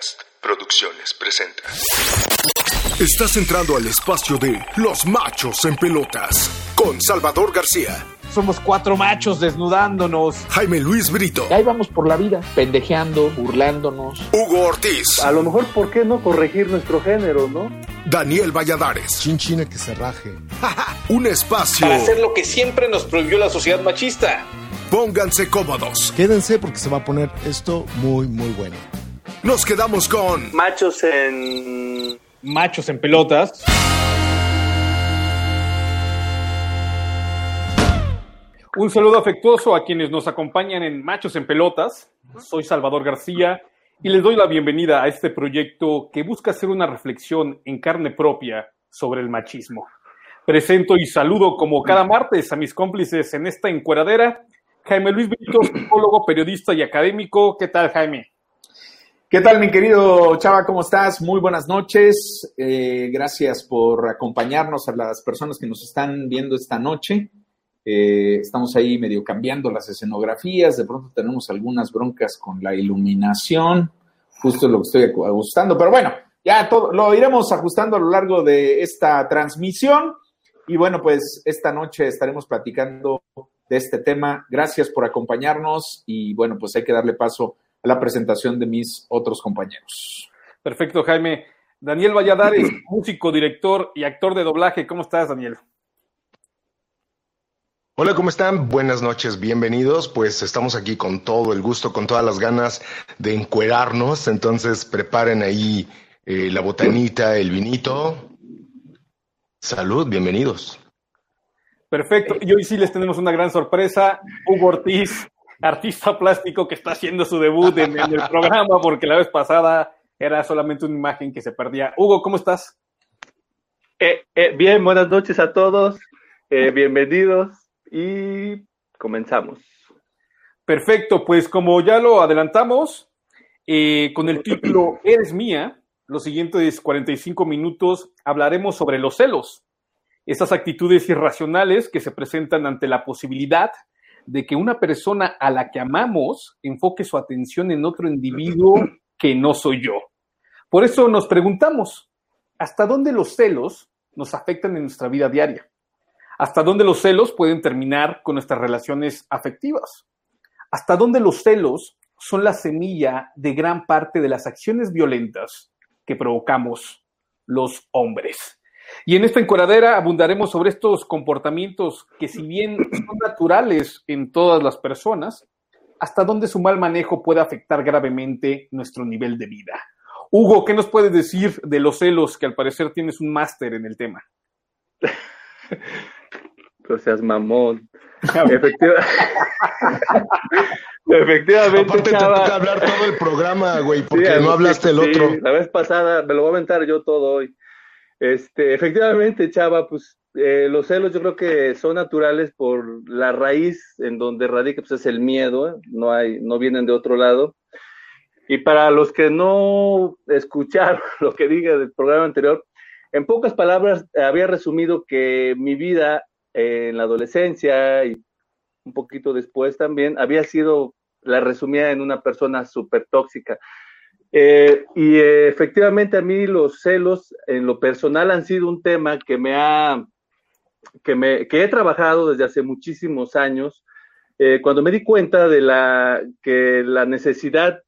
Podcast Producciones presenta. Estás entrando al espacio de Los Machos en Pelotas con Salvador García, Somos cuatro machos desnudándonos. Jaime Luis Brito, Y ahí vamos por la vida, pendejeando, burlándonos. Hugo Ortiz, A lo mejor, ¿por qué no corregir nuestro género, no? Daniel Valladares. Chinchina que se raje. Un espacio. Para hacer lo que siempre nos prohibió la sociedad machista. Pónganse cómodos. Quédense porque se va a poner esto muy, muy bueno. Nos quedamos con Machos en... Machos en pelotas. Un saludo afectuoso a quienes nos acompañan en Machos en Pelotas. Soy Salvador García y les doy la bienvenida a este proyecto que busca hacer una reflexión en carne propia sobre el machismo. Presento y saludo como cada martes a mis cómplices en esta encueradera. Jaime Luis Brito, psicólogo, periodista y académico. ¿Qué tal, Jaime? ¿Qué tal, mi querido Chava? ¿Cómo estás? Muy buenas noches. Eh, gracias por acompañarnos a las personas que nos están viendo esta noche. Eh, estamos ahí medio cambiando las escenografías. De pronto tenemos algunas broncas con la iluminación. Justo lo que estoy ajustando. Pero bueno, ya todo, lo iremos ajustando a lo largo de esta transmisión. Y bueno, pues esta noche estaremos platicando de este tema. Gracias por acompañarnos. Y bueno, pues hay que darle paso la presentación de mis otros compañeros. Perfecto, Jaime. Daniel Valladares, músico, director y actor de doblaje. ¿Cómo estás, Daniel? Hola, ¿cómo están? Buenas noches, bienvenidos. Pues estamos aquí con todo el gusto, con todas las ganas de encuerarnos. Entonces preparen ahí eh, la botanita, el vinito. Salud, bienvenidos. Perfecto. Y hoy sí les tenemos una gran sorpresa. Hugo Ortiz, artista plástico que está haciendo su debut en, en el programa porque la vez pasada era solamente una imagen que se perdía. Hugo, ¿cómo estás? Eh, eh, bien, buenas noches a todos. Eh, bienvenidos y comenzamos. Perfecto, pues como ya lo adelantamos, eh, con el título Eres mía, los siguientes 45 minutos hablaremos sobre los celos, esas actitudes irracionales que se presentan ante la posibilidad de que una persona a la que amamos enfoque su atención en otro individuo que no soy yo. Por eso nos preguntamos, ¿hasta dónde los celos nos afectan en nuestra vida diaria? ¿Hasta dónde los celos pueden terminar con nuestras relaciones afectivas? ¿Hasta dónde los celos son la semilla de gran parte de las acciones violentas que provocamos los hombres? Y en esta encuadradera abundaremos sobre estos comportamientos que si bien son naturales en todas las personas, hasta dónde su mal manejo puede afectar gravemente nuestro nivel de vida. Hugo, ¿qué nos puedes decir de los celos que al parecer tienes un máster en el tema? No seas mamón. Efectiva- Efectivamente, Aparte te Chava. toca hablar todo el programa, güey, porque Sí, no hablaste el sí, otro. La vez pasada, me lo voy a aventar yo todo hoy. Este, efectivamente, Chava, pues eh, los celos yo creo que son naturales por la raíz en donde radica pues, es el miedo, no hay, no vienen de otro lado. Y para los que no escucharon lo que dije del programa anterior, en pocas palabras había resumido que mi vida eh, en la adolescencia y un poquito después también había sido la resumía en una persona súper tóxica. Eh, y eh, efectivamente a mí los celos en lo personal han sido un tema que me ha, que, me, que he trabajado desde hace muchísimos años. Eh, cuando me di cuenta de la, que la necesidad,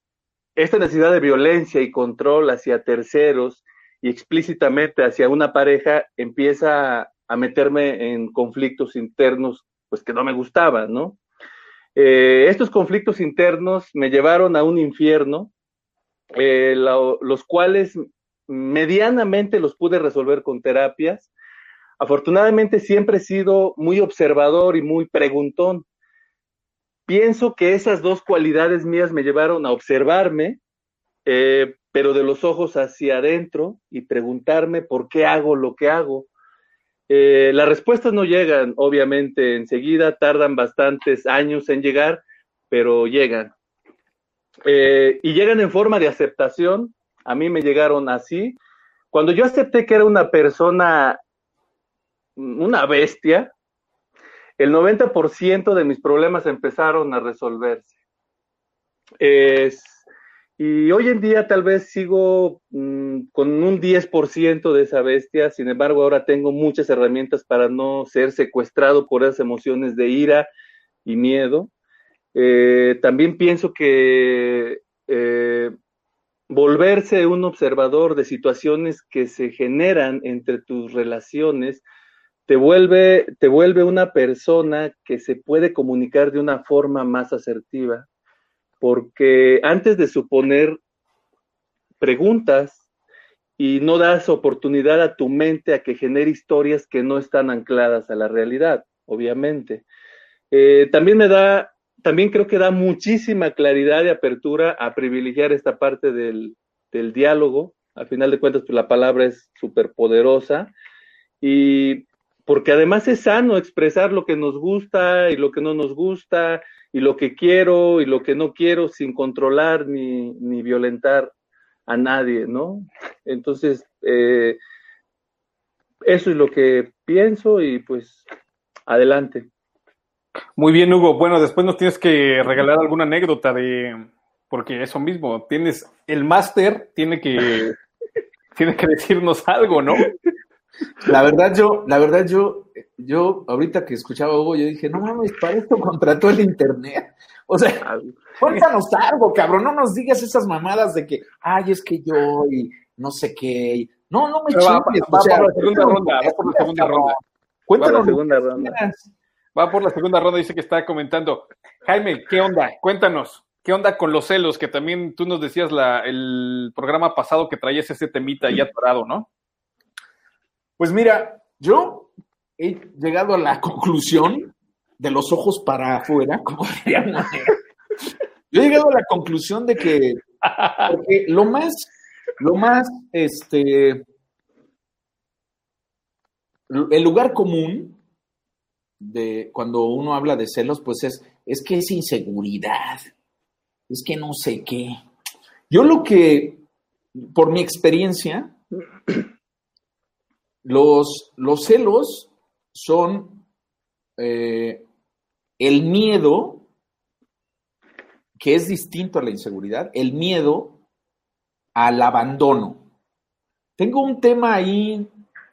esta necesidad de violencia y control hacia terceros y explícitamente hacia una pareja empieza a meterme en conflictos internos pues que no me gustaban, ¿no? Estos conflictos internos me llevaron a un infierno, eh, lo- los cuales medianamente los pude resolver con terapias. Afortunadamente siempre he sido muy observador y muy preguntón. Pienso que esas dos cualidades mías me llevaron a observarme, eh, pero de los ojos hacia adentro y preguntarme por qué hago lo que hago. Eh, las respuestas no llegan, obviamente, enseguida, tardan bastantes años en llegar, pero llegan. Eh, y llegan en forma de aceptación. A mí me llegaron así. Cuando yo acepté que era una persona, una bestia, el 90% de mis problemas empezaron a resolverse. Es, Y hoy en día tal vez sigo mm, con un 10% de esa bestia, sin embargo ahora tengo muchas herramientas para no ser secuestrado por esas emociones de ira y miedo. Eh, también pienso que eh, volverse un observador de situaciones que se generan entre tus relaciones te vuelve, te vuelve una persona que se puede comunicar de una forma más asertiva, porque antes de suponer preguntas y no das oportunidad a tu mente a que genere historias que no están ancladas a la realidad, obviamente. Eh, también me da también creo que da muchísima claridad y apertura a privilegiar esta parte del, diálogo. Al final de cuentas, pues la palabra es súper poderosa. Y porque además es sano expresar lo que nos gusta y lo que no nos gusta, y lo que quiero y lo que no quiero, sin controlar ni, violentar a nadie, ¿no? Entonces, eh, eso es lo que pienso y pues adelante. Muy bien, Hugo. Bueno, después nos tienes que regalar alguna anécdota de, porque eso mismo, tienes el máster, tiene que, tiene que decirnos algo, ¿no? La verdad, yo, la verdad, yo, yo, ahorita que escuchaba a Hugo, yo dije, no mames, para esto contrató el internet. O sea, cuéntanos algo, cabrón, no nos digas esas mamadas de que, ay, es que yo y no sé qué. No, no me chingues. Va, por la segunda ronda, va por la segunda ronda. Cuéntanos. la segunda ronda. Va por la segunda ronda, dice que está comentando. Jaime, ¿qué onda? Cuéntanos. ¿Qué onda con los celos? Que también tú nos decías el programa pasado que traías ese temita ahí atorado, ¿no? Pues mira, yo he llegado a la conclusión de los ojos para afuera, como dirían. Yo he llegado a la conclusión de que porque lo más, lo más, este, el lugar común de cuando uno habla de celos, pues es, es que es inseguridad, es que no sé qué. Yo lo que, por mi experiencia, los, los celos son eh, el miedo, que es distinto a la inseguridad, el miedo al abandono. Tengo un tema ahí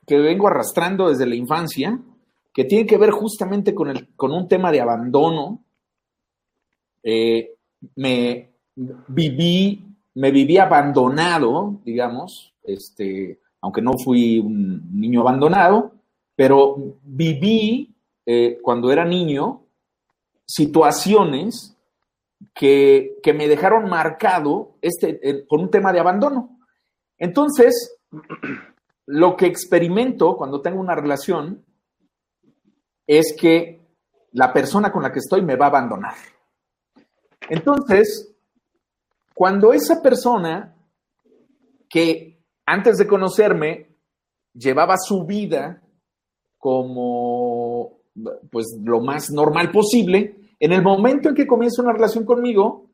que vengo arrastrando desde la infancia, que tiene que ver justamente con, el, con un tema de abandono. Eh, me viví, me viví abandonado, digamos, este, aunque no fui un niño abandonado, pero viví eh, cuando era niño situaciones que, me dejaron marcado este, por un tema de abandono. Entonces, lo que experimento cuando tengo una relación es que la persona con la que estoy me va a abandonar. Entonces, cuando esa persona que antes de conocerme llevaba su vida como pues lo más normal posible, en el momento en que comienza una relación conmigo,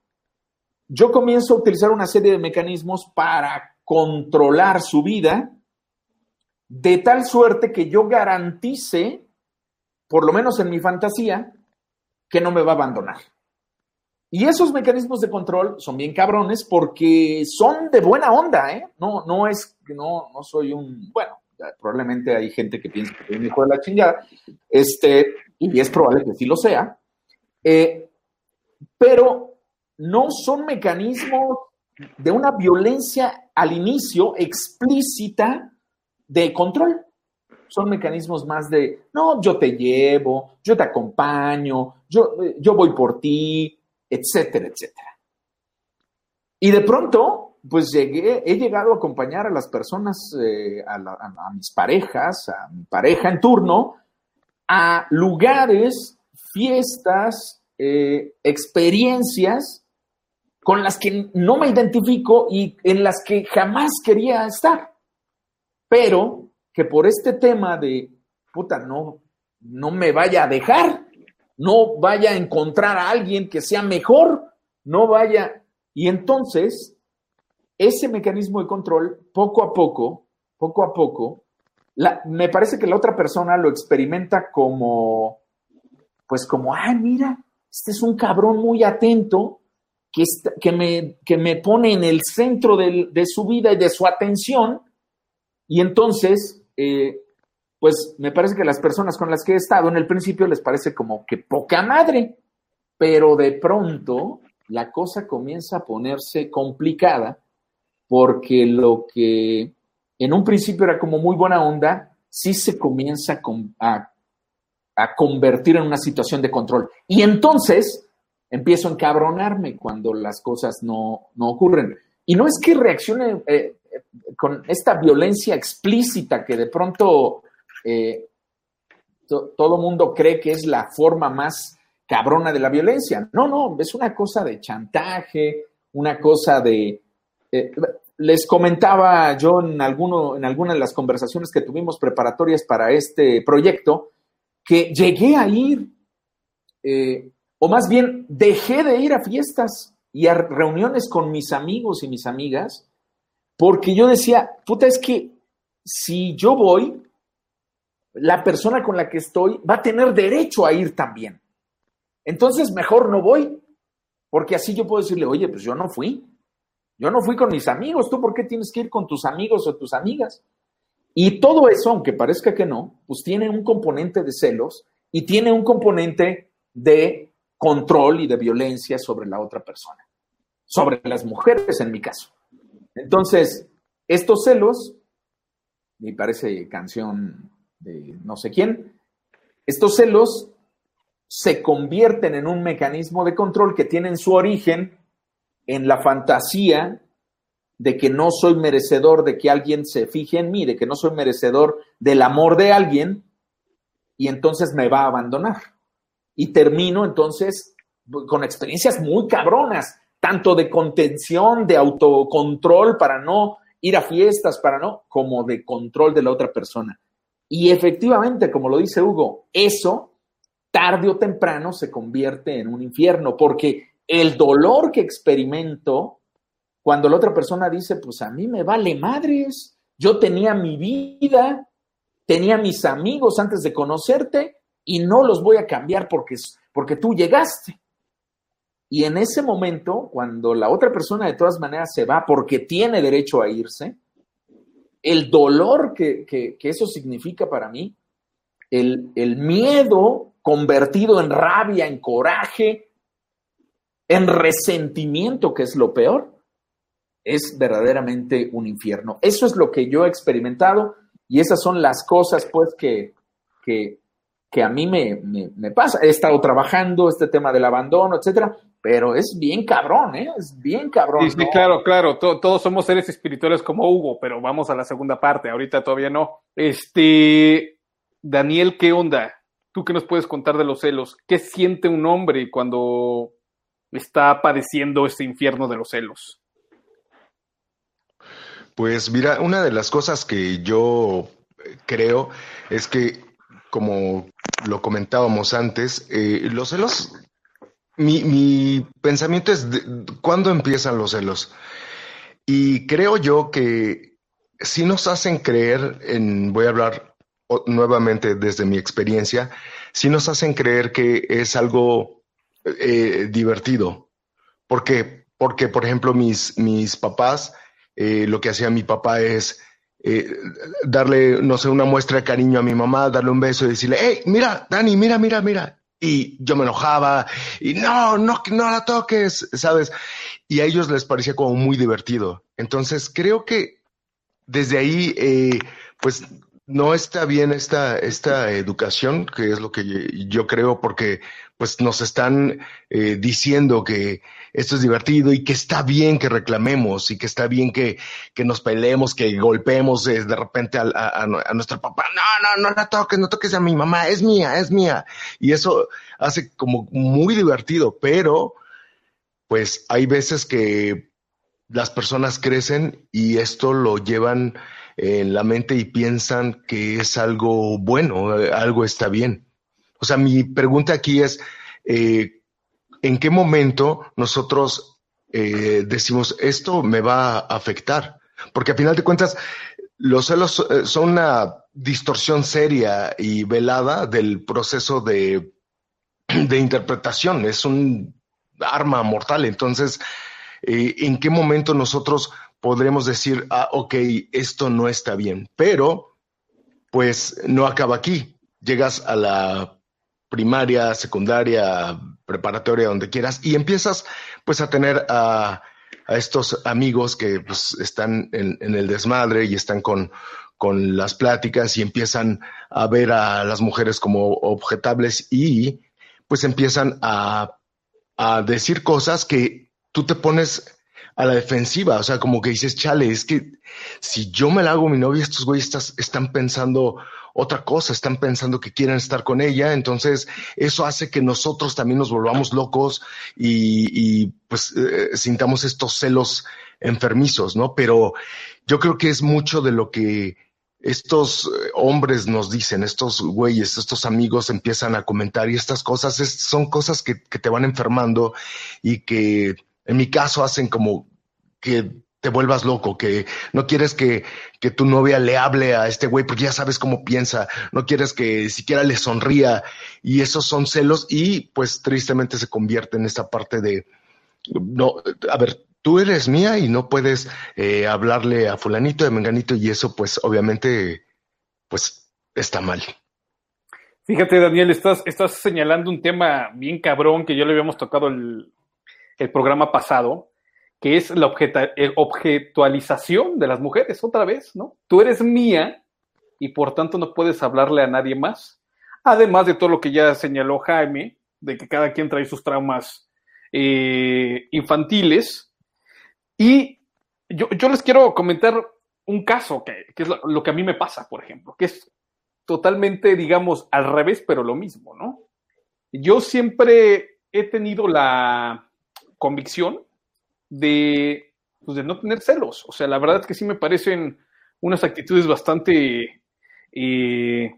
yo comienzo a utilizar una serie de mecanismos para controlar su vida de tal suerte que yo garantice por lo menos en mi fantasía, que no me va a abandonar. Y esos mecanismos de control son bien cabrones porque son de buena onda, ¿eh? No, no es, no, no soy un, bueno, probablemente hay gente que piensa que soy un hijo de la chingada, este, y es probable que sí lo sea, eh, pero no son mecanismos de una violencia al inicio explícita de control son mecanismos más de, no, yo te llevo, yo te acompaño, yo, yo voy por ti, etcétera, etcétera. Y de pronto, pues llegué, he llegado a acompañar a las personas, eh, a, mis parejas, a mi pareja en turno, a lugares, fiestas, eh, experiencias con las que no me identifico y en las que jamás quería estar. Pero que por este tema de, puta, no, no me vaya a dejar, no vaya a encontrar a alguien que sea mejor, no vaya. Y entonces, ese mecanismo de control, poco a poco, poco a poco, me parece que la otra persona lo experimenta como, pues como, ay, mira, este es un cabrón muy atento que, que, me, que me pone en el centro de, su vida y de su atención. Y entonces, eh, pues me parece que las personas con las que he estado en el principio les parece como que poca madre, pero de pronto la cosa comienza a ponerse complicada porque lo que en un principio era como muy buena onda, sí se comienza a, a convertir en una situación de control. Y entonces empiezo a encabronarme cuando las cosas no, no ocurren. Y no es que reaccione eh, con esta violencia explícita que de pronto eh, to, todo mundo cree que es la forma más cabrona de la violencia. No, no, es una cosa de chantaje, una cosa de... Eh, les comentaba yo en, alguno, en alguna de las conversaciones que tuvimos preparatorias para este proyecto, que llegué a ir, eh, o más bien dejé de ir a fiestas y a reuniones con mis amigos y mis amigas, porque yo decía, puta, es que si yo voy, la persona con la que estoy va a tener derecho a ir también. Entonces, mejor no voy, porque así yo puedo decirle, oye, pues yo no fui. Yo no fui con mis amigos, ¿tú por qué tienes que ir con tus amigos o tus amigas? Y todo eso, aunque parezca que no, pues tiene un componente de celos y tiene un componente de control y de violencia sobre la otra persona, sobre las mujeres en mi caso. Entonces, estos celos, me parece canción de no sé quién, estos celos se convierten en un mecanismo de control que tienen su origen en la fantasía de que no soy merecedor de que alguien se fije en mí, de que no soy merecedor del amor de alguien, y entonces me va a abandonar. Y termino entonces con experiencias muy cabronas, tanto de contención, de autocontrol para no ir a fiestas, para no, como de control de la otra persona. Y efectivamente, como lo dice Hugo, eso tarde o temprano se convierte en un infierno, porque el dolor que experimento cuando la otra persona dice, pues a mí me vale madres, yo tenía mi vida, tenía mis amigos antes de conocerte y no los voy a cambiar porque, porque tú llegaste. Y en ese momento, cuando la otra persona de todas maneras se va porque tiene derecho a irse, el dolor que, que, eso significa para mí, el, el miedo convertido en rabia, en coraje, en resentimiento, que es lo peor, es verdaderamente un infierno. Eso es lo que yo he experimentado y esas son las cosas, pues, que, que, que a mí me, me, pasa. He estado trabajando este tema del abandono, etcétera, pero es bien cabrón, ¿eh? Es bien cabrón. Sí, claro, claro. todos somos seres espirituales como Hugo, pero vamos a la segunda parte. Ahorita todavía no. Este, Daniel, ¿qué onda? ¿Tú qué nos puedes contar de los celos? ¿Qué siente un hombre cuando está padeciendo este infierno de los celos? Pues mira, una de las cosas que yo creo es que, como lo comentábamos antes, eh, los celos, mi, mi pensamiento es, ¿cuándo empiezan los celos? Y creo yo que si nos hacen creer, en, voy a hablar nuevamente desde mi experiencia, si nos hacen creer que es algo eh, divertido. ¿Por qué? Porque, por ejemplo, mis, mis papás, eh, lo que hacía mi papá es eh, darle, no sé, una muestra de cariño a mi mamá, darle un beso y decirle, hey, mira, Dani, mira, mira, mira. Y yo me enojaba y no, no, no la toques, ¿sabes? Y a ellos les parecía como muy divertido. Entonces, creo que desde ahí, eh, pues no está bien esta, esta educación, que es lo que yo creo, porque pues nos están eh, diciendo que esto es divertido y que está bien que reclamemos y que está bien que, que nos peleemos, que golpeemos eh, de repente a, a, a, nuestro papá. No, no, no la toques, no toques a mi mamá, es mía, es mía. Y eso hace como muy divertido, pero pues hay veces que las personas crecen y esto lo llevan en la mente y piensan que es algo bueno, algo está bien. O sea, mi pregunta aquí es, eh, ¿en qué momento nosotros eh, decimos esto me va a afectar? Porque a final de cuentas, los celos eh, son una distorsión seria y velada del proceso de, de interpretación. Es un arma mortal. Entonces, ¿en qué momento nosotros podremos decir, ah, ok, esto no está bien? Pero, pues, no acaba aquí. Llegas a la primaria, secundaria, preparatoria, donde quieras, y empiezas, pues, a tener a, estos amigos que pues, están en, en el desmadre y están con, con las pláticas y empiezan a ver a las mujeres como objetables y pues empiezan a, a decir cosas que tú te pones a la defensiva, o sea, como que dices, chale, es que si yo me la hago mi novia, estos güeyes están pensando otra cosa, están pensando que quieren estar con ella, entonces eso hace que nosotros también nos volvamos locos y, y, pues eh, sintamos estos celos enfermizos, ¿no? Pero yo creo que es mucho de lo que estos eh, hombres nos dicen, estos güeyes, estos amigos empiezan a comentar y estas cosas son cosas que te van enfermando y que en mi caso hacen como que te vuelvas loco, que no quieres que, que tu novia le hable a este güey porque ya sabes cómo piensa, no quieres que siquiera le sonría y esos son celos y pues tristemente se convierte en esta parte de, no, a ver, tú eres mía y no puedes eh, hablarle a fulanito de menganito y eso pues obviamente pues está mal. Fíjate, Daniel, estás, estás señalando un tema bien cabrón que ya le habíamos tocado el, el programa pasado, que es la eh, objetualización de las mujeres, otra vez, ¿no? Tú eres mía y por tanto no puedes hablarle a nadie más. Además de todo lo que ya señaló Jaime, de que cada quien trae sus traumas eh, infantiles. Y yo, yo les quiero comentar un caso que, que es lo que a mí me pasa, por ejemplo, que es totalmente, digamos, al revés, pero lo mismo, ¿no? Yo siempre he tenido la convicción de, pues, de no tener celos. O sea, la verdad es que sí me parecen unas actitudes bastante, eh,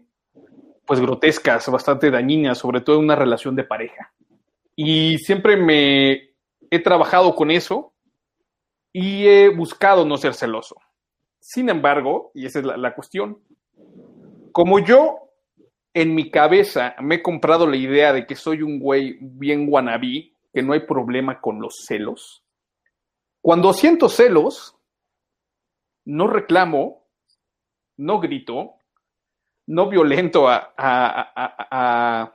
pues, grotescas, bastante dañinas, sobre todo en una relación de pareja. Y siempre me he trabajado con eso y he buscado no ser celoso. Sin embargo, y esa es la, la cuestión, como yo en mi cabeza me he comprado la idea de que soy un güey bien wannabe, que no hay problema con los celos, cuando siento celos, no reclamo, no grito, no violento a, a,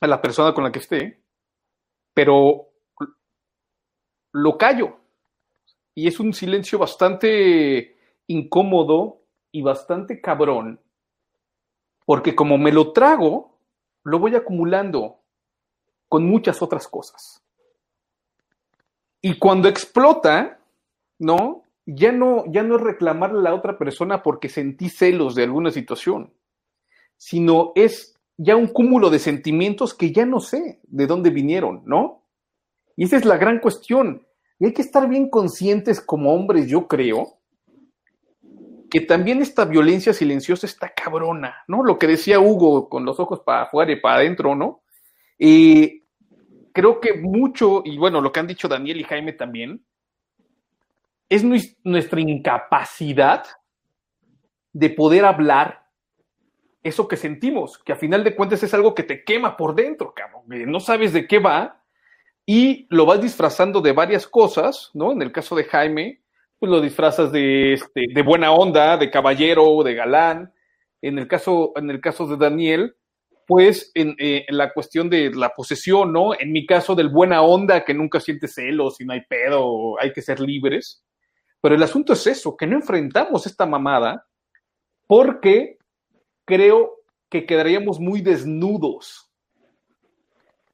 la persona con la que esté, pero lo callo. Y es un silencio bastante incómodo y bastante cabrón, porque como me lo trago, lo voy acumulando con muchas otras cosas. Y cuando explota, ¿no? Ya no, ya no es reclamarle a la otra persona porque sentí celos de alguna situación, sino es ya un cúmulo de sentimientos que ya no sé de dónde vinieron, ¿no? Y esa es la gran cuestión. Y hay que estar bien conscientes como hombres, yo creo, que también esta violencia silenciosa está cabrona, ¿no? Lo que decía Hugo con los ojos para afuera y para adentro, ¿no? Y creo que mucho, y bueno, lo que han dicho Daniel y Jaime también, es nues- nuestra incapacidad de poder hablar eso que sentimos, que a final de cuentas es algo que te quema por dentro, cabrón, no sabes de qué va y lo vas disfrazando de varias cosas, ¿no? En el caso de Jaime, pues lo disfrazas de, este, de buena onda, de caballero, de galán. En el caso, en el caso de Daniel, pues en, eh, en la cuestión de la posesión, ¿no? En mi caso del buena onda, que nunca siente celos y no hay pedo, hay que ser libres. Pero el asunto es eso, que no enfrentamos esta mamada porque creo que quedaríamos muy desnudos.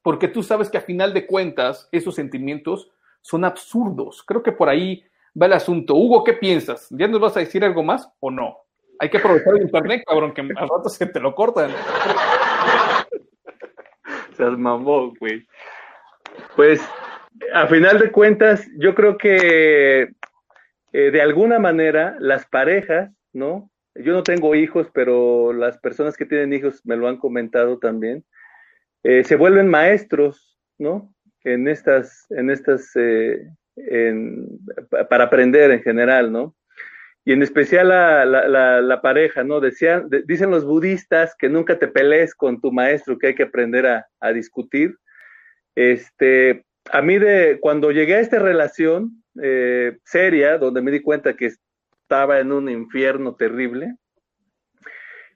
Porque tú sabes que a final de cuentas esos sentimientos son absurdos. Creo que por ahí va el asunto. Hugo, ¿qué piensas? ¿Ya nos vas a decir algo más o no? Hay que aprovechar el internet, cabrón, que al rato se te lo cortan. Mamón, güey. Pues, a final de cuentas, yo creo que eh, de alguna manera las parejas, ¿no? Yo no tengo hijos, pero las personas que tienen hijos me lo han comentado también. eh, se vuelven maestros, ¿no? En estas, en estas, eh, para aprender en general, ¿no? Y en especial la, la, pareja, ¿no? Decían, de- dicen los budistas que nunca te pelees con tu maestro, que hay que aprender a, a discutir. Este, a mí de cuando llegué a esta relación eh, seria, donde me di cuenta que estaba en un infierno terrible,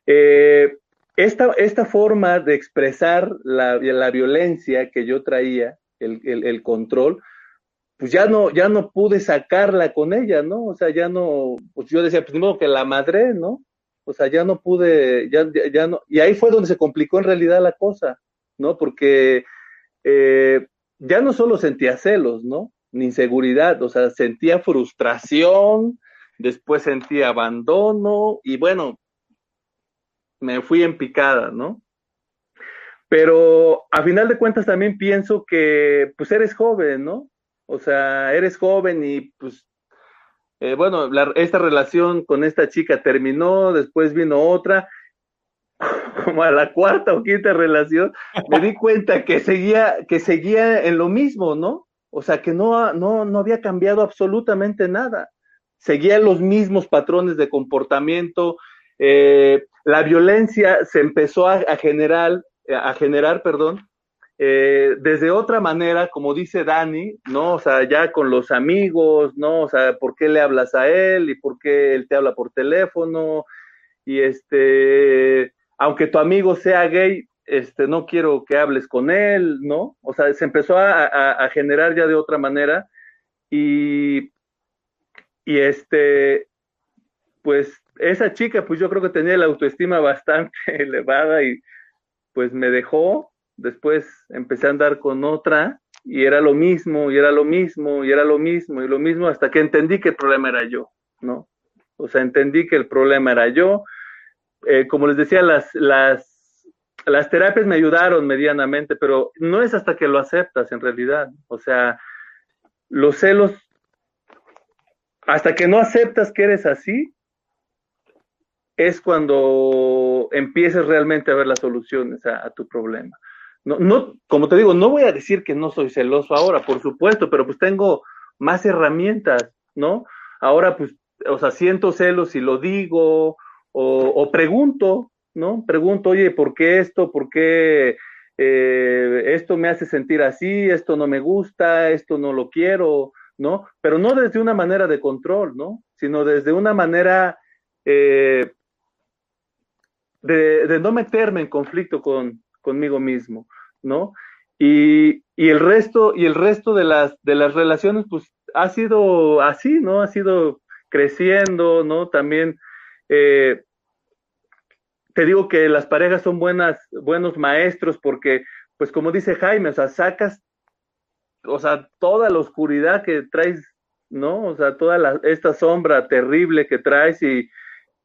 eh, esta, esta, forma de expresar la, la, violencia que yo traía, el, el, control, pues ya no, ya no pude sacarla con ella, ¿no? O sea, ya no, pues yo decía, pues modo que la madre, ¿no? O sea, ya no pude, ya, ya no, y ahí fue donde se complicó en realidad la cosa, ¿no? Porque eh, ya no solo sentía celos, ¿no? Ni inseguridad, o sea, sentía frustración, después sentía abandono y bueno, me fui en picada, ¿no? Pero a final de cuentas también pienso que pues eres joven, ¿no? O sea, eres joven y pues, eh, bueno, la, esta relación con esta chica terminó, después vino otra, como a la cuarta o quinta relación, me di cuenta que seguía, que seguía en lo mismo, ¿no? O sea, que no, no, no había cambiado absolutamente nada. Seguía los mismos patrones de comportamiento, eh, la violencia se empezó a, a generar, a generar, perdón, eh, desde otra manera, como dice Dani, ¿no? O sea, ya con los amigos, ¿no? O sea, ¿por qué le hablas a él y por qué él te habla por teléfono? Y este, aunque tu amigo sea gay, este, no quiero que hables con él, ¿no? O sea, se empezó a, a, generar ya de otra manera y, y este, pues esa chica, pues yo creo que tenía la autoestima bastante elevada y pues me dejó. Después empecé a andar con otra y era lo mismo, y era lo mismo, y era lo mismo, y lo mismo, hasta que entendí que el problema era yo, ¿no? O sea, entendí que el problema era yo. Eh, como les decía, las, las, las terapias me ayudaron medianamente, pero no es hasta que lo aceptas en realidad. O sea, los celos, hasta que no aceptas que eres así, es cuando empieces realmente a ver las soluciones a, a, tu problema. No, no, como te digo, no voy a decir que no soy celoso ahora, por supuesto, pero pues tengo más herramientas, ¿no? Ahora, pues, o sea, siento celos y lo digo, o, o pregunto, ¿no? Pregunto, oye, ¿por qué esto? ¿Por qué eh, esto me hace sentir así? ¿Esto no me gusta? ¿Esto no lo quiero? ¿No? Pero no desde una manera de control, ¿no? Sino desde una manera eh, de, de, no meterme en conflicto con, conmigo mismo, ¿no? Y, y, el resto, y el resto de las, de las relaciones, pues ha sido así, ¿no? Ha sido creciendo, ¿no? También eh, te digo que las parejas son buenas, buenos maestros porque, pues como dice Jaime, o sea, sacas, o sea, toda la oscuridad que traes, ¿no? O sea, toda esta sombra terrible que traes y,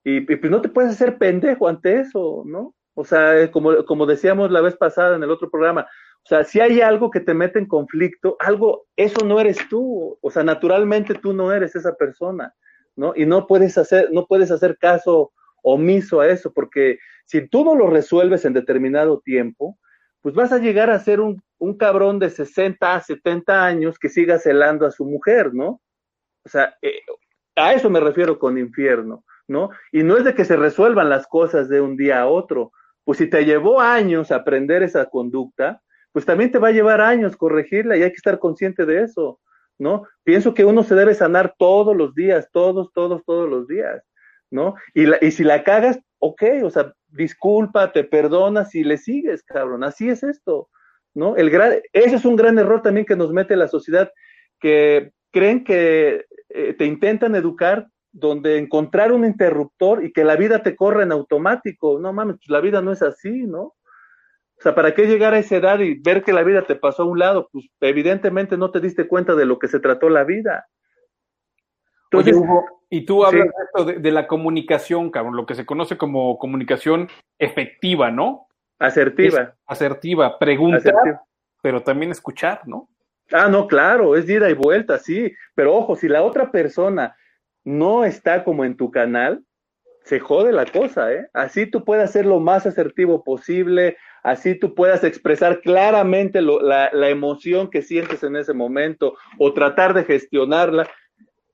y, y, pues no te puedes hacer pendejo ante eso, ¿no? O sea, como, como decíamos la vez pasada en el otro programa, o sea, si hay algo que te mete en conflicto, algo, eso no eres tú, o sea, naturalmente tú no eres esa persona, ¿no? Y no puedes hacer, no puedes hacer caso omiso a eso, porque si tú no lo resuelves en determinado tiempo, pues vas a llegar a ser un, un cabrón de 60, 70 años que siga celando a su mujer, ¿no? O sea, eh, a eso me refiero con infierno. ¿no? Y no es de que se resuelvan las cosas de un día a otro. Pues si te llevó años aprender esa conducta, pues también te va a llevar años corregirla y hay que estar consciente de eso, ¿no? Pienso que uno se debe sanar todos los días, todos, todos, todos los días, ¿no? Y, la, y si la cagas, ok, o sea, disculpa, te perdonas y le sigues, cabrón, así es esto, ¿no? El gran, ese es un gran error también que nos mete la sociedad, que creen que eh, te intentan educar donde encontrar un interruptor y que la vida te corra en automático. No mames, pues la vida no es así, ¿no? O sea, ¿para qué llegar a esa edad y ver que la vida te pasó a un lado? Pues evidentemente no te diste cuenta de lo que se trató la vida. Entonces, Oye, Hugo, y tú hablas sí. de, de, la comunicación, cabrón, lo que se conoce como comunicación efectiva, ¿no? Asertiva. Es asertiva, preguntar, asertiva. pero también escuchar, ¿no? Ah, no, claro, es ida y vuelta, sí, pero ojo, si la otra persona no está como en tu canal, se jode la cosa, ¿eh? Así tú puedes ser lo más asertivo posible, así tú puedas expresar claramente lo, la, la, emoción que sientes en ese momento o tratar de gestionarla.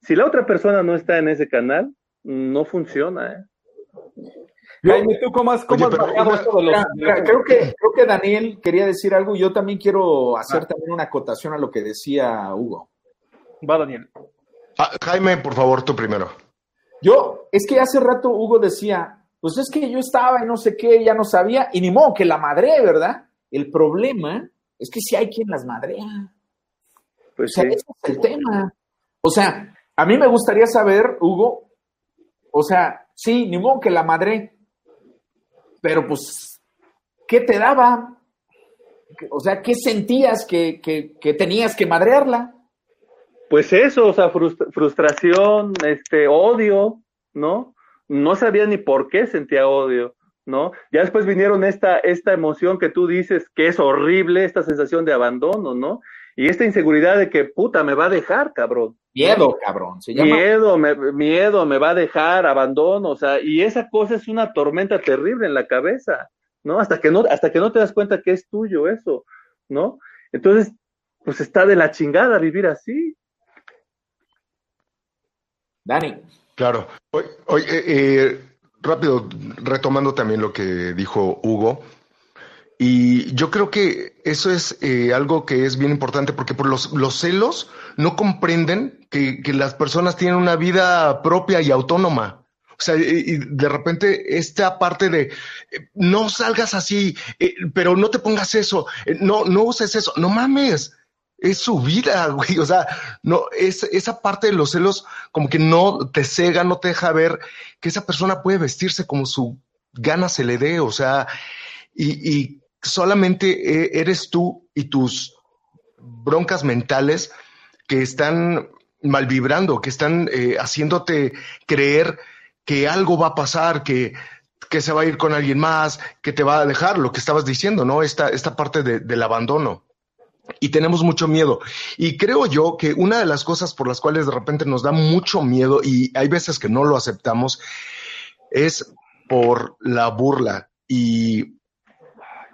Si la otra persona no está en ese canal, no funciona, ¿eh? Jaime, ¿tú cómo has, cómo Oye, has pero bajado una- esto de los... mira, mira, creo, que, creo que Daniel quería decir algo y yo también quiero hacer también una acotación a lo que decía Hugo. Va, Daniel. Ah, Jaime, por favor, tú primero. Yo, es que hace rato Hugo decía, pues es que yo estaba y no sé qué, ya no sabía, y ni modo que la madre, ¿verdad? El problema es que si hay quien las madrea. O Pues sea, sí. ese es el tema. O sea, a mí me gustaría saber, Hugo, o sea, sí, ni modo que la madre, pero pues, ¿qué te daba? O sea, ¿qué sentías que, que- que tenías que madrearla? Pues eso, o sea, frustra- frustración, este, odio, ¿no? No sabía ni por qué sentía odio, ¿no? Ya después vinieron esta, esta emoción que tú dices que es horrible, esta sensación de abandono, ¿no? Y esta inseguridad de que, puta, me va a dejar, cabrón. Miedo, cabrón. Se llama Miedo, me, miedo, me va a dejar, abandono, o sea, y esa cosa es una tormenta terrible en la cabeza, ¿no? Hasta que no, hasta que no te das cuenta que es tuyo eso, ¿no? Entonces, pues está de la chingada vivir así. Dani. Claro. Oye, eh, rápido, retomando también lo que dijo Hugo. Y yo creo que eso es eh, algo que es bien importante porque por los, los celos no comprenden que, que las personas tienen una vida propia y autónoma. O sea, y, de repente esta parte de eh, no salgas así, eh, pero no te pongas eso, no, no uses eso, no mames, es su vida, güey. O sea, no, es, esa parte de los celos como que no te cega, no te deja ver que esa persona puede vestirse como su gana se le dé, o sea, y, y solamente eh, eres tú y tus broncas mentales que están mal vibrando, que están eh, haciéndote creer que algo va a pasar, que, que se va a ir con alguien más, que te va a dejar, lo que estabas diciendo, ¿no? Esta, esta parte de, del abandono. Y tenemos mucho miedo. Y creo yo que una de las cosas por las cuales de repente nos da mucho miedo y hay veces que no lo aceptamos es por la burla. Y,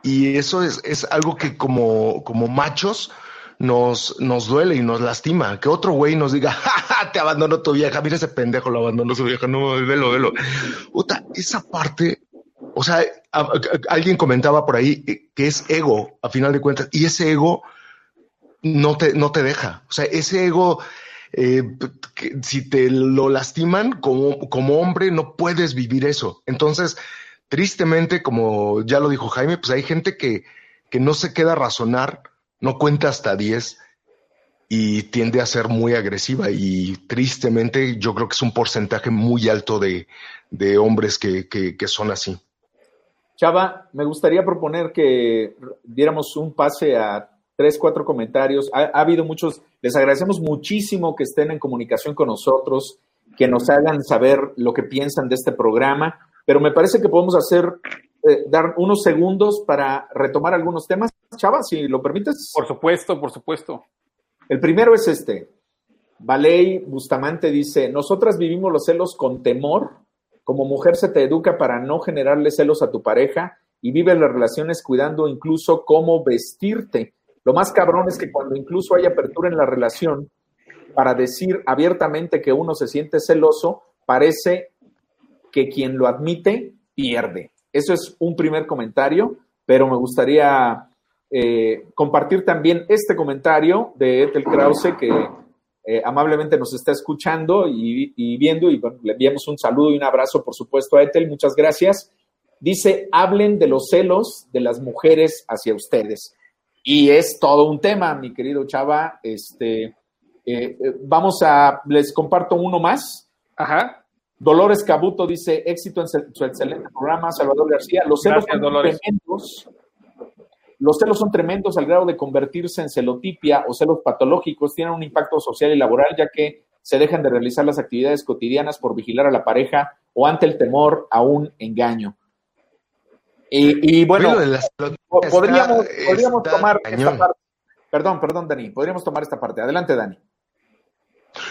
y eso es, es algo que como, como machos nos, nos duele y nos lastima. Que otro güey nos diga, "Ja, te abandonó tu vieja, mira ese pendejo, lo abandonó su vieja, no, velo, velo. Puta, esa parte, o sea, alguien comentaba por ahí que es ego, a final de cuentas, y ese ego no te, no te deja. O sea, ese ego, eh, si te lo lastiman como, como hombre, no puedes vivir eso. Entonces, tristemente, como ya lo dijo Jaime, pues hay gente que, que no se queda a razonar, no cuenta hasta 10 y tiende a ser muy agresiva y tristemente yo creo que es un porcentaje muy alto de, de hombres que, que, que son así. Chava, me gustaría proponer que diéramos un pase a tres, cuatro comentarios. Ha, ha, habido muchos, les agradecemos muchísimo que estén en comunicación con nosotros, que nos hagan saber lo que piensan de este programa, pero me parece que podemos hacer, eh, dar unos segundos para retomar algunos temas. Chava, si lo permites. Por supuesto, por supuesto. El primero es este. Valey Bustamante dice, nosotras vivimos los celos con temor. Como mujer se te educa para no generarle celos a tu pareja y vives las relaciones cuidando incluso cómo vestirte. Lo más cabrón es que cuando incluso hay apertura en la relación para decir abiertamente que uno se siente celoso, parece que quien lo admite pierde. Eso es un primer comentario, pero me gustaría eh, compartir también este comentario de Ethel Krause que eh, amablemente nos está escuchando y, y viendo y bueno, le enviamos un saludo y un abrazo, por supuesto, a Ethel. Muchas gracias. Dice, hablen de los celos de las mujeres hacia ustedes. Y es todo un tema, mi querido Chava. Este, eh, vamos a, les comparto uno más. Ajá. Dolores Cabuto dice, éxito en su excelente programa, Salvador García. Los celos Gracias, son Dolores. tremendos. Los celos son tremendos al grado de convertirse en celotipia o celos patológicos. Tienen un impacto social y laboral, ya que se dejan de realizar las actividades cotidianas por vigilar a la pareja o ante el temor a un engaño. Y, y bueno, podríamos, está- podríamos está tomar cañón. esta parte. Perdón, perdón, Dani. Podríamos tomar esta parte. Adelante, Dani.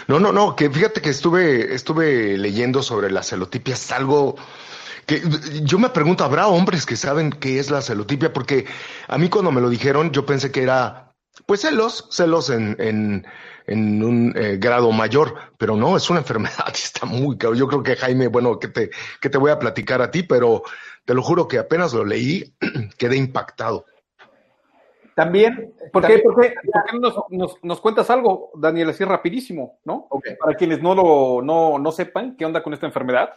No, no, no, que fíjate que estuve, estuve leyendo sobre la celotipia, es algo que yo me pregunto, ¿habrá hombres que saben qué es la celotipia? Porque a mí cuando me lo dijeron, yo pensé que era pues celos, celos en, en, en un eh, grado mayor, pero no, es una enfermedad, está muy caro. Yo creo que Jaime, bueno, que te, que te voy a platicar a ti, pero te lo juro que apenas lo leí, quedé impactado. También, ¿Por qué, también- por qué, por qué no nos, nos- nos cuentas algo, Daniel, así rapidísimo, ¿no? Para quienes no, lo, no, no sepan qué onda con esta enfermedad.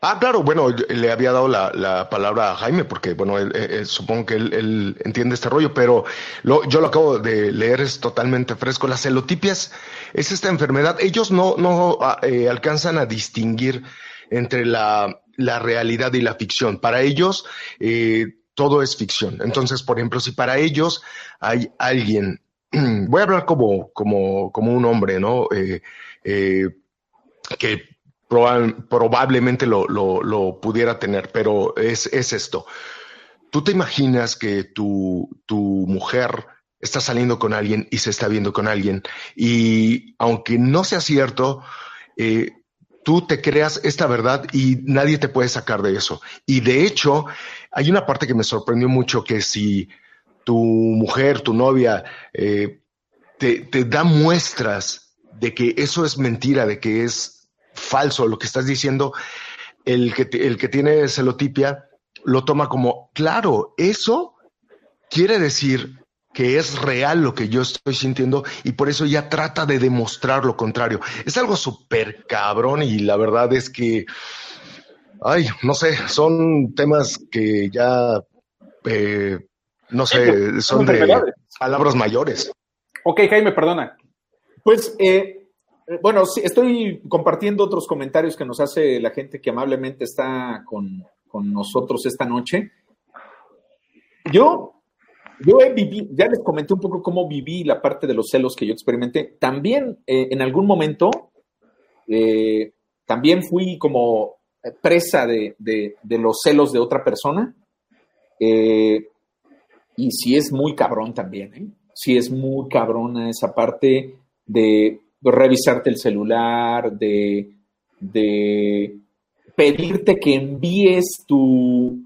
Ah, claro, bueno, le había dado la, la palabra a Jaime porque, bueno, él, supongo que él, él entiende este rollo, pero lo, yo lo acabo de leer, es totalmente fresco. Las celotipias es esta enfermedad. Ellos no, no ah, eh, alcanzan a distinguir entre la, la realidad y la ficción. Para ellos, eh, todo es ficción. Entonces, por ejemplo, si para ellos hay alguien, voy a hablar como, como, como un hombre, ¿no? Eh, eh, que proba- probablemente lo, lo, pudiera tener, pero es, es esto. Tú te imaginas que tu, tu mujer está saliendo con alguien y se está viendo con alguien y aunque no sea cierto, tú te creas esta verdad y nadie te puede sacar de eso. Y de hecho, hay una parte que me sorprendió mucho que si tu mujer, tu novia, eh, te, da muestras de que eso es mentira, de que es falso lo que estás diciendo, el que, el que tiene celotipia lo toma como, claro, eso quiere decir que es real lo que yo estoy sintiendo y por eso ya trata de demostrar lo contrario. Es algo súper cabrón y la verdad es que, ay, no sé, son temas que ya, eh, no sé, son de palabras mayores. Ok, Jaime, perdona. Pues, eh, eh, bueno, sí, estoy compartiendo otros comentarios que nos hace la gente que amablemente está con, con nosotros esta noche. Yo, yo he vivido, ya les comenté un poco cómo viví la parte de los celos que yo experimenté. También eh, en algún momento, eh, también fui como eh, presa de, de- los celos de otra persona. Y sí es muy cabrón también, ¿eh? Sí es muy cabrona esa parte de revisarte el celular, de, de pedirte que envíes tu,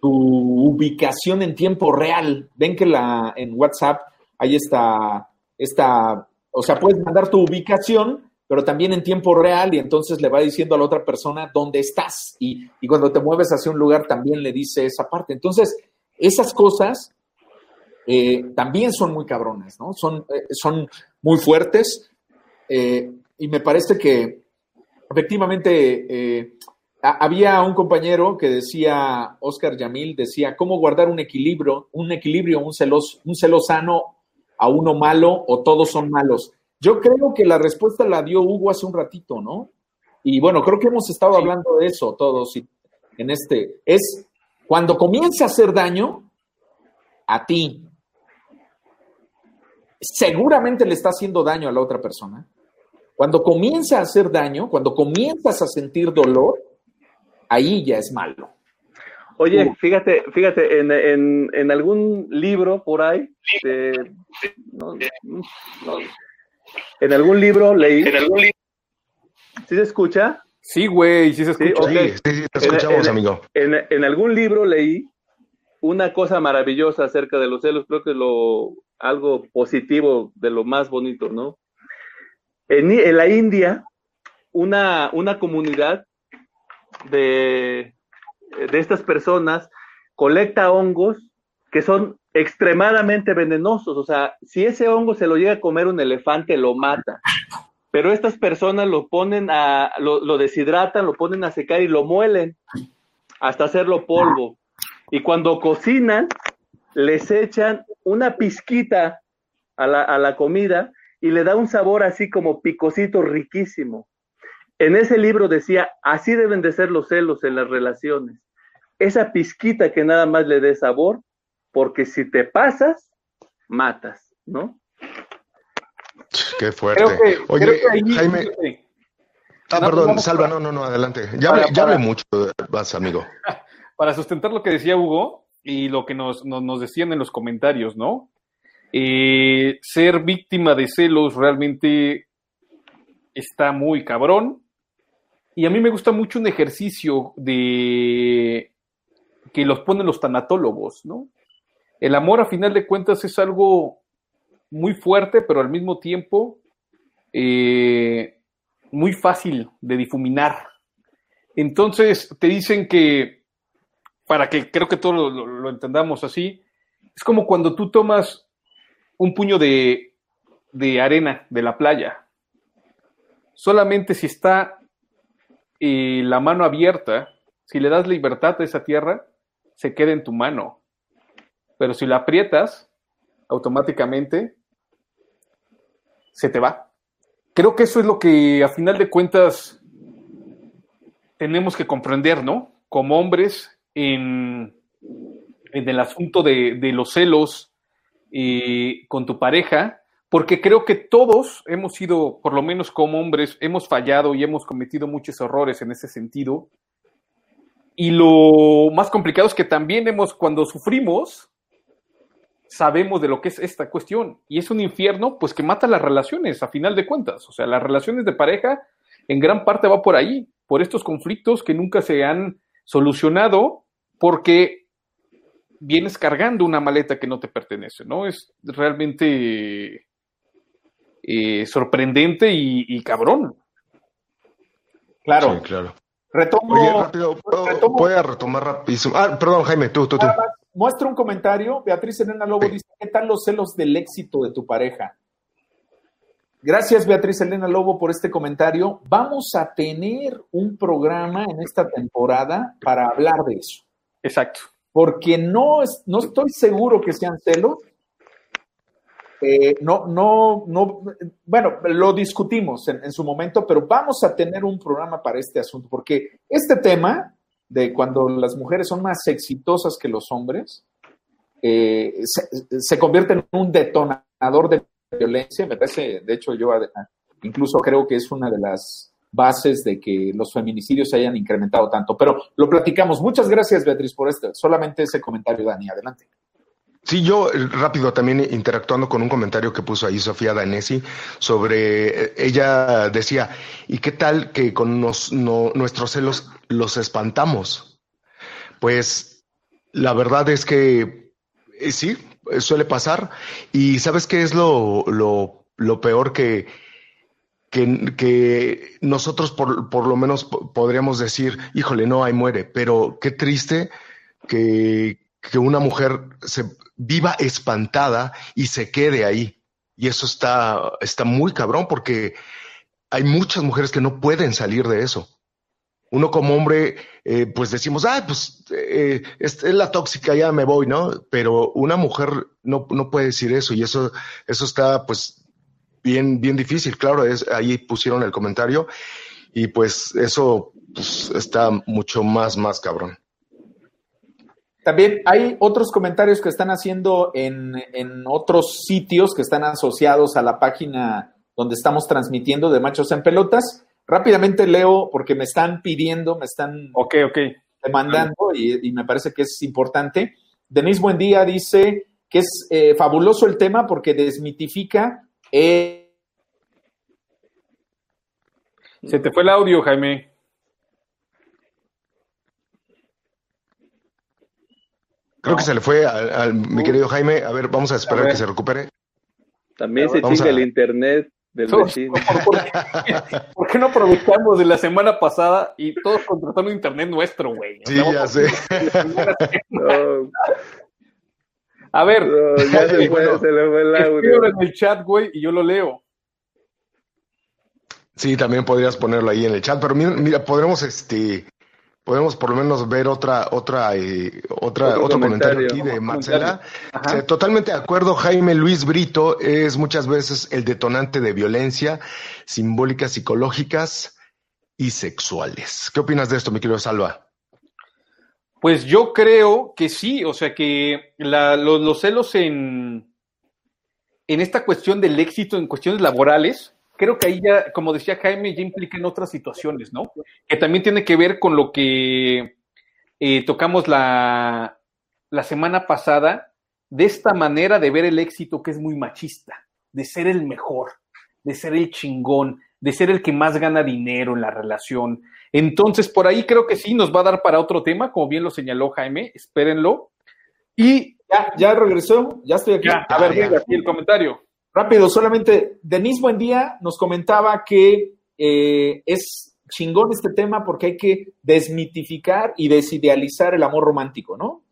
tu ubicación en tiempo real. Ven que la, en WhatsApp hay esta, esta, o sea, puedes mandar tu ubicación, pero también en tiempo real y entonces le va diciendo a la otra persona dónde estás y, y cuando te mueves hacia un lugar también le dice esa parte. Entonces, esas cosas eh, también son muy cabronas, ¿no? Son, eh, son muy fuertes eh, y me parece que efectivamente había un compañero que decía, Oscar Yamil, decía, ¿cómo guardar un equilibrio, un equilibrio, un celos, un celo sano a uno malo o todos son malos? Yo creo que la respuesta la dio Hugo hace un ratito, ¿no? Y bueno, creo que hemos estado hablando de eso todos y- en este. Es cuando comienza a hacer daño a ti, seguramente le está haciendo daño a la otra persona. Cuando comienza a hacer daño, cuando comienzas a sentir dolor, ahí ya es malo. Oye, fíjate, fíjate, en, en, en algún libro por ahí, de- no, no, en algún libro leí. ¿Sí se escucha? Sí, güey, sí se escucha. Sí, sí, sí, te escuchamos, en- amigo. En, en algún libro leí una cosa maravillosa acerca de los celos, creo que lo algo positivo de lo más bonito, ¿no? En, en la India, una, una comunidad de, de estas personas colecta hongos que son extremadamente venenosos, o sea, si ese hongo se lo llega a comer un elefante, lo mata. Pero estas personas lo ponen a, lo, deshidratan, lo ponen a secar y lo muelen hasta hacerlo polvo. Y cuando cocinan, les echan una pizquita a la, a la comida y le da un sabor así como picosito riquísimo. En ese libro decía, así deben de ser los celos en las relaciones. Esa pizquita que nada más le dé sabor, porque si te pasas, matas, ¿no? Qué fuerte. Creo que, Oye, creo que ahí, Jaime. Ah, No, perdón, Salva, para- no, no, no, adelante. Ya, para- hablé, ya para- hablé mucho, vas, amigo. para sustentar lo que decía Hugo y lo que nos, nos, nos decían en los comentarios, ¿no? Eh, ser víctima de celos realmente está muy cabrón. Y a mí me gusta mucho un ejercicio de que los ponen los tanatólogos, ¿no? El amor, a final de cuentas, es algo muy fuerte, pero al mismo tiempo eh, muy fácil de difuminar. Entonces, te dicen que, para que creo que todos lo, lo- entendamos así, es como cuando tú tomas un puño de, de arena de la playa. Solamente si está eh, la mano abierta, si le das libertad a esa tierra, se queda en tu mano. Pero si la aprietas, automáticamente se te va. Creo que eso es lo que a final de cuentas tenemos que comprender, ¿no? Como hombres en, en el asunto de, de los celos eh, con tu pareja, porque creo que todos hemos sido, por lo menos como hombres, hemos fallado y hemos cometido muchos errores en ese sentido. Y lo más complicado es que también hemos, cuando sufrimos, sabemos de lo que es esta cuestión. Y es un infierno, pues que mata las relaciones, a final de cuentas. O sea, las relaciones de pareja en gran parte va por ahí, por estos conflictos que nunca se han solucionado, porque vienes cargando una maleta que no te pertenece, ¿no? Es realmente eh, sorprendente y, y cabrón. Claro. Sí, claro. Retomo. Oye, rápido, ¿puedo- retomo- voy a retomar rapidísimo. Ah, perdón, Jaime, tú, tú, tú. Muestra un comentario. Beatriz Elena Lobo Sí. dice: ¿Qué tal los celos del éxito de tu pareja? Gracias, Beatriz Elena Lobo, por este comentario. Vamos a tener un programa en esta temporada para hablar de eso. Exacto. Porque no, es- no estoy seguro que sean celos. Eh, no, no, no, bueno, lo discutimos en, en su momento, pero vamos a tener un programa para este asunto, porque este tema de cuando las mujeres son más exitosas que los hombres, eh, se, convierte en un detonador de violencia, me parece, de hecho yo incluso creo que es una de las bases de que los feminicidios se hayan incrementado tanto, pero lo platicamos. Muchas gracias, Beatriz, por esto. Solamente ese comentario, Dani, adelante. Sí, yo eh, rápido también interactuando con un comentario que puso ahí Sofía Danesi sobre, eh, ella decía, ¿y qué tal que con nos- no- nuestros celos los espantamos? Pues la verdad es que eh, sí, eh, suele pasar. Y ¿sabes qué es lo, lo, lo peor que, que, que nosotros por, por lo menos po- podríamos decir, híjole, no, ahí muere, pero qué triste que, que una mujer se viva espantada y se quede ahí. Y eso está, está muy cabrón porque hay muchas mujeres que no pueden salir de eso. Uno como hombre, eh, pues decimos, ah, pues eh, es, la tóxica, ya me voy, ¿no? Pero una mujer no, no puede decir eso y eso, eso está pues bien, bien difícil. Claro, ahí pusieron el comentario y pues eso pues, está mucho más, más cabrón. También hay otros comentarios que están haciendo en, en otros sitios que están asociados a la página donde estamos transmitiendo de Machos en Pelotas. Rápidamente leo porque me están pidiendo, me están Ok, ok. demandando y, y me parece que es importante. Denise Buendía dice que es eh, fabuloso el tema porque desmitifica eh, Se te fue el audio, Jaime. Creo que se le fue al, al- mi querido Jaime. A ver, vamos a esperar que se recupere. También se chinga a- el internet del ¿Por, vecino. por qué, por qué no aprovechamos de la semana pasada y todos contratando internet nuestro, güey? Sí, ya sé. No, A ver, ya se, fue, bueno, se le fue el audio. en el chat, güey, y yo lo leo. Sí, también podrías ponerlo ahí en el chat, pero mira, mira podremos este podemos por lo menos ver otra otra eh, otra Otro otro, comentario, comentario. aquí de Marcela. Totalmente de acuerdo, Jaime Luis Brito es muchas veces el detonante de violencia simbólicas, psicológicas y sexuales. ¿Qué opinas de esto, mi querido Salva? Pues yo creo que sí, o sea que la- los, los celos en, en esta cuestión del éxito, en cuestiones laborales, creo que ahí ya, como decía Jaime, ya implica en otras situaciones, ¿no? Que también tiene que ver con lo que eh, tocamos la, la semana pasada, de esta manera de ver el éxito que es muy machista, de ser el mejor, de ser el chingón, de ser el que más gana dinero en la relación. Entonces, por ahí creo que sí nos va a dar para otro tema, como bien lo señaló Jaime, espérenlo. Y Ya, ya regresó, ya estoy aquí. Ya, a ver, venga, aquí el comentario. Rápido, solamente, Denise Buendía nos comentaba que eh, es chingón este tema porque hay que desmitificar y desidealizar el amor romántico, ¿no?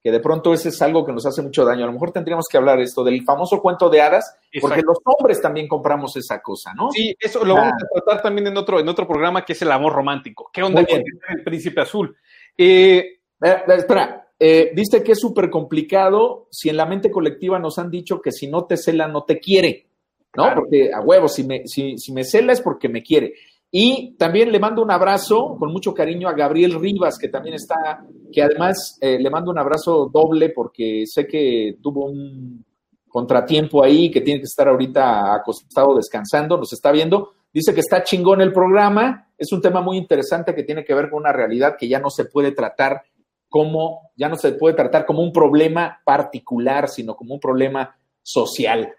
Que de pronto ese es algo que nos hace mucho daño. A lo mejor tendríamos que hablar esto del famoso cuento de hadas, porque los hombres también compramos esa cosa, ¿no? Sí, eso lo Ah. vamos a tratar también en otro, en otro programa que es el amor romántico. ¿Qué onda con el príncipe azul? Eh, Eh, eh, espera, eh, viste que es súper complicado si en la mente colectiva nos han dicho que si no te cela, no te quiere, ¿no? Claro. Porque a huevo, si me, si, si me cela es porque me quiere. Y también le mando un abrazo con mucho cariño a Gabriel Rivas, que también está, que además eh, le mando un abrazo doble porque sé que tuvo un contratiempo ahí, que tiene que estar ahorita acostado descansando, nos está viendo. Dice que está chingón el programa, es un tema muy interesante que tiene que ver con una realidad que ya no se puede tratar como, ya no se puede tratar como un problema particular, sino como un problema social.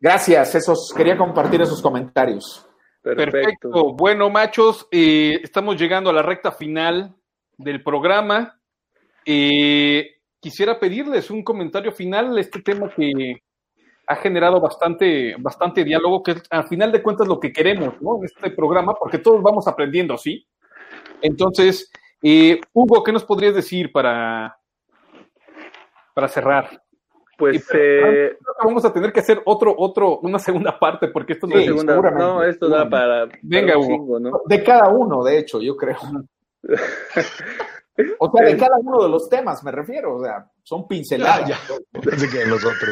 Gracias, esos, quería compartir esos comentarios. Perfecto. Perfecto. Bueno, machos, eh, estamos llegando a la recta final del programa. Eh, quisiera pedirles un comentario final de este tema que ha generado bastante, bastante diálogo, que es, al final de cuentas lo que queremos, ¿no? En este programa, porque todos vamos aprendiendo, ¿sí? Entonces, eh, Hugo, ¿qué nos podrías decir para, para cerrar? Pues Y, pero, eh, Creo que vamos a tener que hacer otro, otro, una segunda parte, porque esto no Sí, es segunda- seguramente, no, esto da para, Venga, para Hugo. chingo, ¿no? De cada uno, de hecho, yo creo. O sea, de cada uno de los temas me refiero, o sea, son pinceladas. Ah, ya. Pensé que nosotros.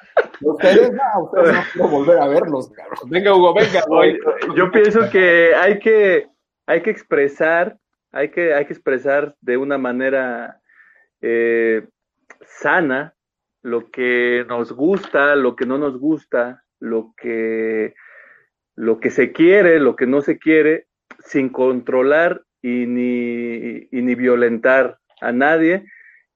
Ustedes no, ustedes no quiero volver a verlos, cabrón. Venga, Hugo, venga. Oye, yo pienso que hay que hay que expresar hay que hay que expresar de una manera eh, sana lo que nos gusta lo que no nos gusta lo que lo que se quiere lo que no se quiere sin controlar y ni y ni violentar a nadie.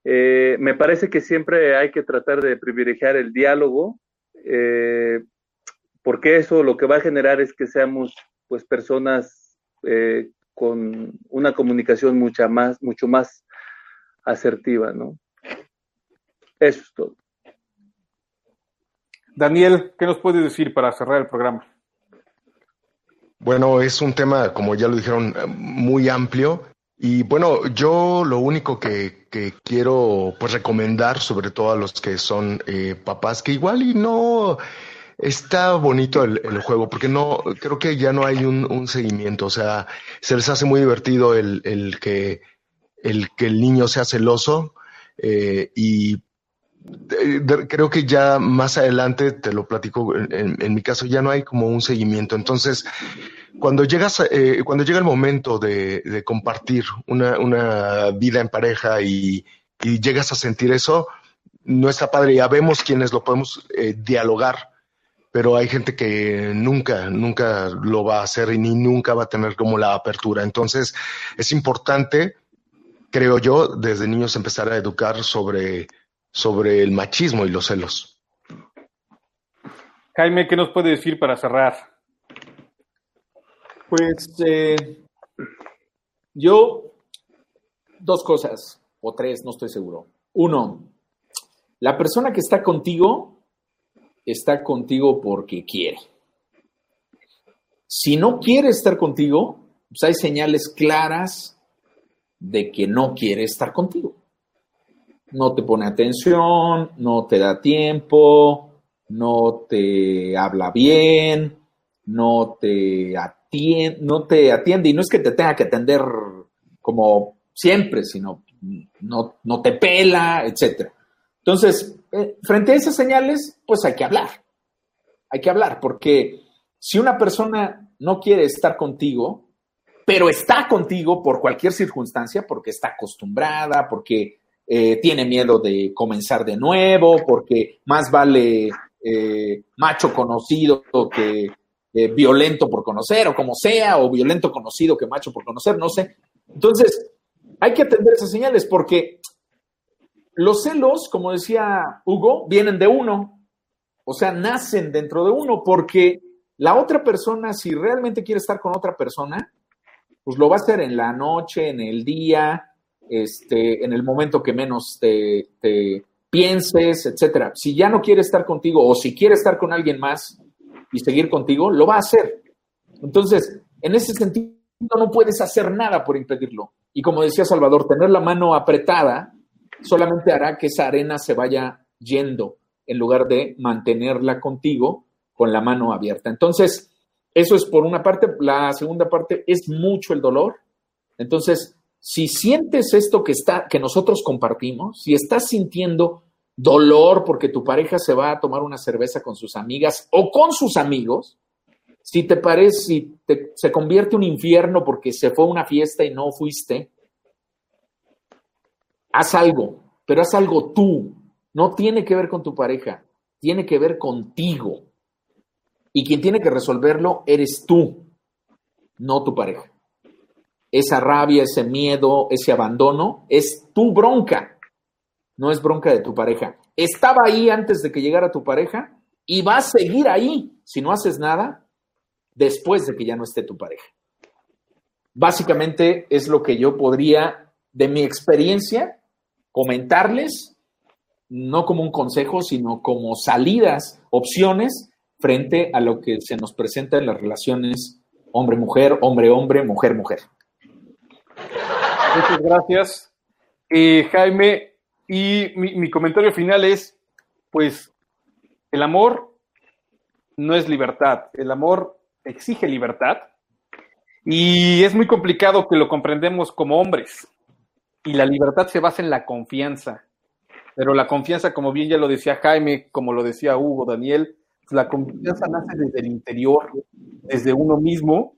Eh, me parece que siempre hay que tratar de privilegiar el diálogo eh, porque eso lo que va a generar es que seamos pues personas eh, con una comunicación mucha más, mucho más asertiva, ¿no? Eso es todo. Daniel, ¿qué nos puedes decir para cerrar el programa? Bueno, es un tema, como ya lo dijeron, muy amplio. Y bueno, yo lo único que, que quiero pues recomendar, sobre todo a los que son eh, papás, que igual y no está bonito el, juego, porque no, creo que ya no hay un, un seguimiento. O sea, se les hace muy divertido el, el que el que el niño sea celoso eh, y creo que ya más adelante, te lo platico, en, mi caso ya no hay como un seguimiento. Entonces, cuando llegas, eh, cuando llega el momento de, compartir una, una vida en pareja y, y llegas a sentir eso, no está padre. Ya vemos quienes lo podemos eh, dialogar, pero hay gente que nunca, nunca lo va a hacer y ni nunca va a tener como la apertura. Entonces, es importante, creo yo, desde niños empezar a educar sobre, sobre el machismo y los celos. Jaime, ¿qué nos puede decir para cerrar? Pues eh, yo, dos cosas, o tres, no estoy seguro. Uno, la persona que está contigo está contigo porque quiere. Si no quiere estar contigo, pues hay señales claras de que no quiere estar contigo. No te pone atención, no te da tiempo, no te habla bien, no te atiende, no te atiende, y no es que te tenga que atender como siempre, sino no, no te pela, etcétera. Entonces, eh, frente a esas señales, pues hay que hablar. Hay que hablar, porque si una persona no quiere estar contigo, pero está contigo por cualquier circunstancia, porque está acostumbrada, porque eh, tiene miedo de comenzar de nuevo, porque más vale eh, macho conocido que violento por conocer, o como sea, o violento conocido que macho por conocer, no sé. Entonces, hay que atender esas señales porque los celos, como decía Hugo, vienen de uno, o sea, nacen dentro de uno, porque la otra persona, si realmente quiere estar con otra persona, pues lo va a hacer en la noche, en el día, este, en el momento que menos te, te, pienses, etcétera. Si ya no quiere estar contigo o si quiere estar con alguien más y seguir contigo, lo va a hacer. Entonces, en ese sentido, no puedes hacer nada por impedirlo. Y como decía Salvador, tener la mano apretada solamente hará que esa arena se vaya yendo en lugar de mantenerla contigo con la mano abierta. Entonces, eso es por una parte. La segunda parte es mucho el dolor. Entonces, si sientes esto que, está, que nosotros compartimos, si estás sintiendo dolor porque tu pareja se va a tomar una cerveza con sus amigas o con sus amigos, si te parece, si se convierte un infierno porque se fue a una fiesta y no fuiste, haz algo, pero haz algo tú. No tiene que ver con tu pareja, tiene que ver contigo. Y quien tiene que resolverlo eres tú, no tu pareja. Esa rabia, ese miedo, ese abandono es tu bronca, no es bronca de tu pareja. Estaba ahí antes de que llegara tu pareja y va a seguir ahí si no haces nada después de que ya no esté tu pareja. Básicamente es lo que yo podría, de mi experiencia, comentarles, no como un consejo, sino como salidas, opciones frente a lo que se nos presenta en las relaciones hombre-mujer, hombre-hombre, mujer-mujer. Muchas gracias, eh, Jaime. Y mi, mi comentario final es, pues, el amor no es libertad, el amor exige libertad y es muy complicado que lo comprendemos como hombres. Y la libertad se basa en la confianza. Pero la confianza, como bien ya lo decía Jaime, como lo decía Hugo, Daniel, la confianza nace desde el interior, desde uno mismo,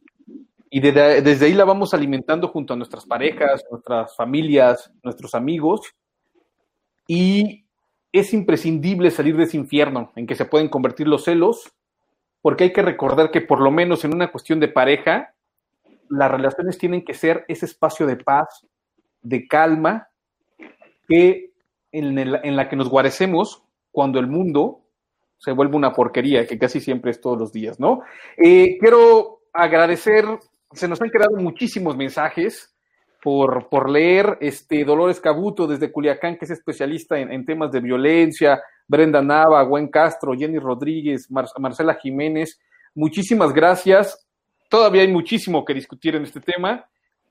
y desde, desde ahí la vamos alimentando junto a nuestras parejas, nuestras familias, nuestros amigos. Y es imprescindible salir de ese infierno en que se pueden convertir los celos, porque hay que recordar que por lo menos en una cuestión de pareja, las relaciones tienen que ser ese espacio de paz, de calma, que en, la que nos guarecemos cuando el mundo se vuelve una porquería, que casi siempre es todos los días, ¿no? Eh, quiero agradecer, se nos han quedado muchísimos mensajes por, por leer, este Dolores Cabuto desde Culiacán, que es especialista en, temas de violencia, Brenda Nava, Gwen Castro, Jenny Rodríguez, Mar Marcela Jiménez, muchísimas gracias. Todavía hay muchísimo que discutir en este tema.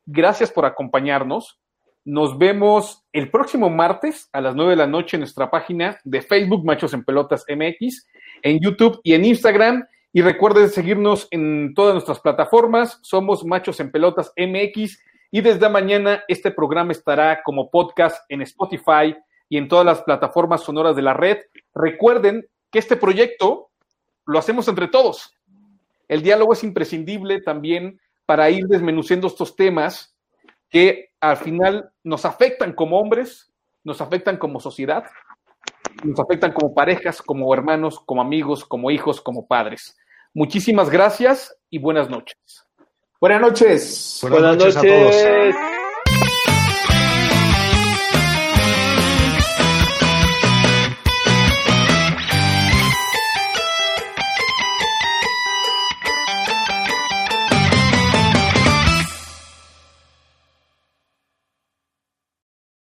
Gracias por acompañarnos. Nos vemos el próximo martes a las 9 de la noche en nuestra página de Facebook Machos en Pelotas MX, en YouTube y en Instagram. Y recuerden seguirnos en todas nuestras plataformas. Somos Machos en Pelotas MX. Y desde mañana este programa estará como podcast en Spotify y en todas las plataformas sonoras de la red. Recuerden que este proyecto lo hacemos entre todos. El diálogo es imprescindible también para ir desmenuciendo estos temas que al final nos afectan como hombres, nos afectan como sociedad, nos afectan como parejas, como hermanos, como amigos, como hijos, como padres. Muchísimas gracias y buenas noches. Buenas noches. Buenas, Buenas noches, noches. a todos.